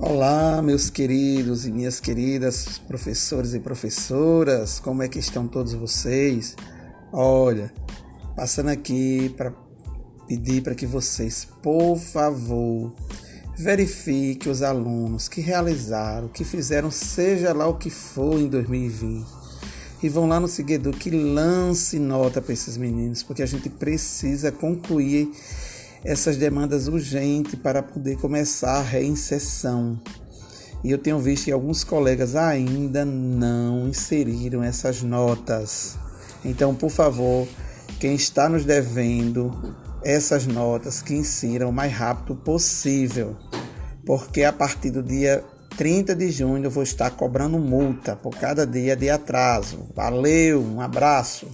Olá, meus queridos e minhas queridas professores e professoras, como é que estão todos vocês? Olha, passando aqui para pedir para que vocês, por favor, verifiquem os alunos que realizaram, que fizeram, seja lá o que for em 2020. E vão lá no seguidor que lance nota para esses meninos, porque a gente precisa concluir essas demandas urgentes para poder começar a reinserção. E eu tenho visto que alguns colegas ainda não inseriram essas notas. Então, por favor, quem está nos devendo essas notas, que insiram o mais rápido possível, porque a partir do dia 30 de junho eu vou estar cobrando multa por cada dia de atraso. Valeu, um abraço.